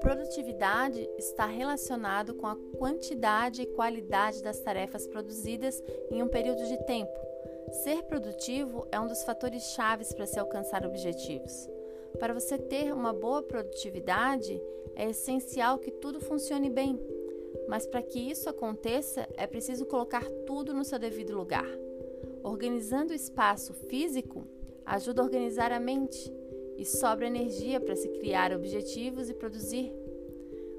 Produtividade está relacionado com a quantidade e qualidade das tarefas produzidas em um período de tempo. Ser produtivo é um dos fatores chaves para se alcançar objetivos. Para você ter uma boa produtividade, é essencial que tudo funcione bem. Mas para que isso aconteça, é preciso colocar tudo no seu devido lugar. Organizando o espaço físico ajuda a organizar a mente e sobra energia para se criar objetivos e produzir.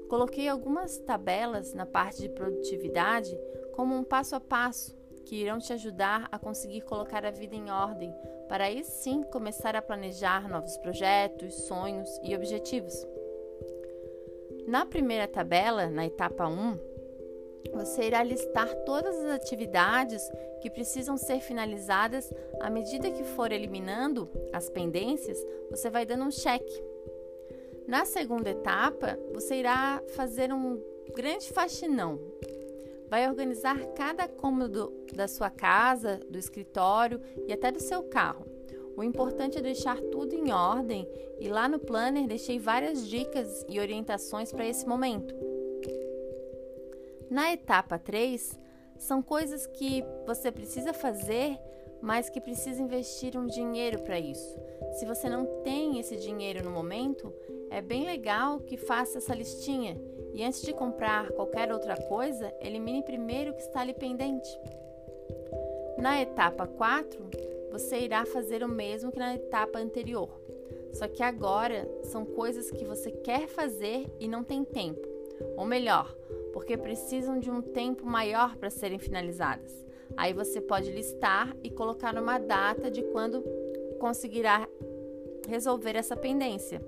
Coloquei algumas tabelas na parte de produtividade como um passo a passo que irão te ajudar a conseguir colocar a vida em ordem, para aí sim começar a planejar novos projetos, sonhos e objetivos. Na primeira tabela, na etapa 1, você irá listar todas as atividades que precisam ser finalizadas à medida que for eliminando as pendências, você vai dando um cheque. Na segunda etapa, você irá fazer um grande faxinão. Vai organizar cada cômodo da sua casa, do escritório e até do seu carro. O importante é deixar tudo em ordem e lá no planner deixei várias dicas e orientações para esse momento. Na etapa 3, são coisas que você precisa fazer, mas que precisa investir um dinheiro para isso. Se você não tem esse dinheiro no momento, é bem legal que faça essa listinha e antes de comprar qualquer outra coisa, elimine primeiro o que está ali pendente. Na etapa 4, você irá fazer o mesmo que na etapa anterior. Só que agora são coisas que você quer fazer e não tem tempo. Ou melhor, porque precisam de um tempo maior para serem finalizadas. Aí você pode listar e colocar uma data de quando conseguirá resolver essa pendência.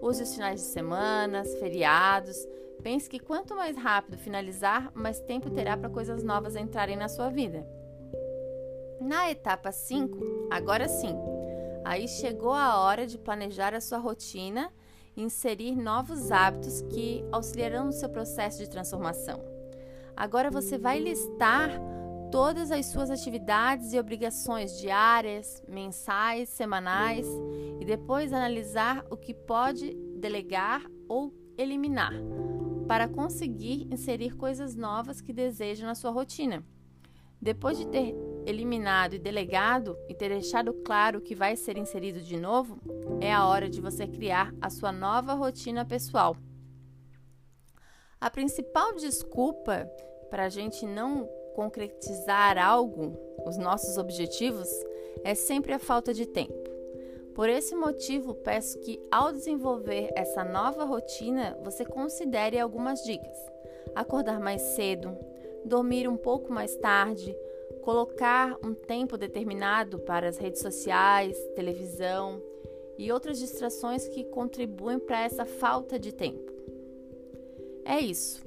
Use os finais de semana, feriados. Pense que quanto mais rápido finalizar, mais tempo terá para coisas novas entrarem na sua vida. Na etapa 5, agora sim, aí chegou a hora de planejar a sua rotina inserir novos hábitos que auxiliarão no seu processo de transformação. Agora você vai listar todas as suas atividades e obrigações diárias, mensais, semanais e depois analisar o que pode delegar ou eliminar para conseguir inserir coisas novas que deseja na sua rotina. Depois de ter eliminado e delegado e ter deixado claro que vai ser inserido de novo, é a hora de você criar a sua nova rotina pessoal. A principal desculpa para a gente não concretizar algo, os nossos objetivos, é sempre a falta de tempo. Por esse motivo, peço que ao desenvolver essa nova rotina, você considere algumas dicas: acordar mais cedo, dormir um pouco mais tarde, colocar um tempo determinado para as redes sociais, televisão e outras distrações que contribuem para essa falta de tempo. É isso.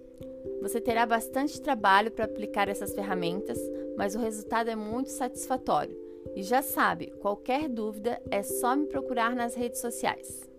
Você terá bastante trabalho para aplicar essas ferramentas, mas o resultado é muito satisfatório. E já sabe, qualquer dúvida é só me procurar nas redes sociais.